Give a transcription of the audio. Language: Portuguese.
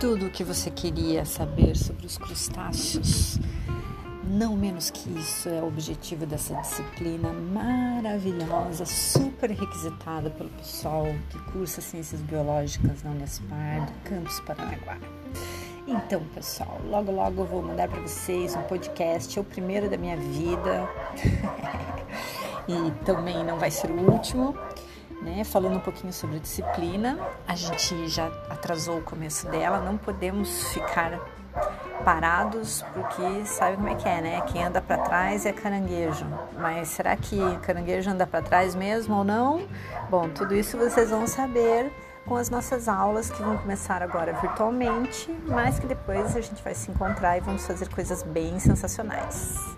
tudo o que você queria saber sobre os crustáceos. Não menos que isso é o objetivo dessa disciplina maravilhosa, super requisitada pelo pessoal que cursa Ciências Biológicas na Unespar do Campus Paranaguá. Então, pessoal, logo logo eu vou mandar para vocês um podcast, é o primeiro da minha vida e também não vai ser o último né? Falando um pouquinho sobre disciplina, a gente já atrasou o começo dela, não podemos ficar parados porque sabe como é que é, né? Quem anda para trás é caranguejo. Mas será que caranguejo anda para trás mesmo ou não? Bom, tudo isso vocês vão saber com as nossas aulas que vão começar agora virtualmente, mas que depois a gente vai se encontrar e vamos fazer coisas bem sensacionais.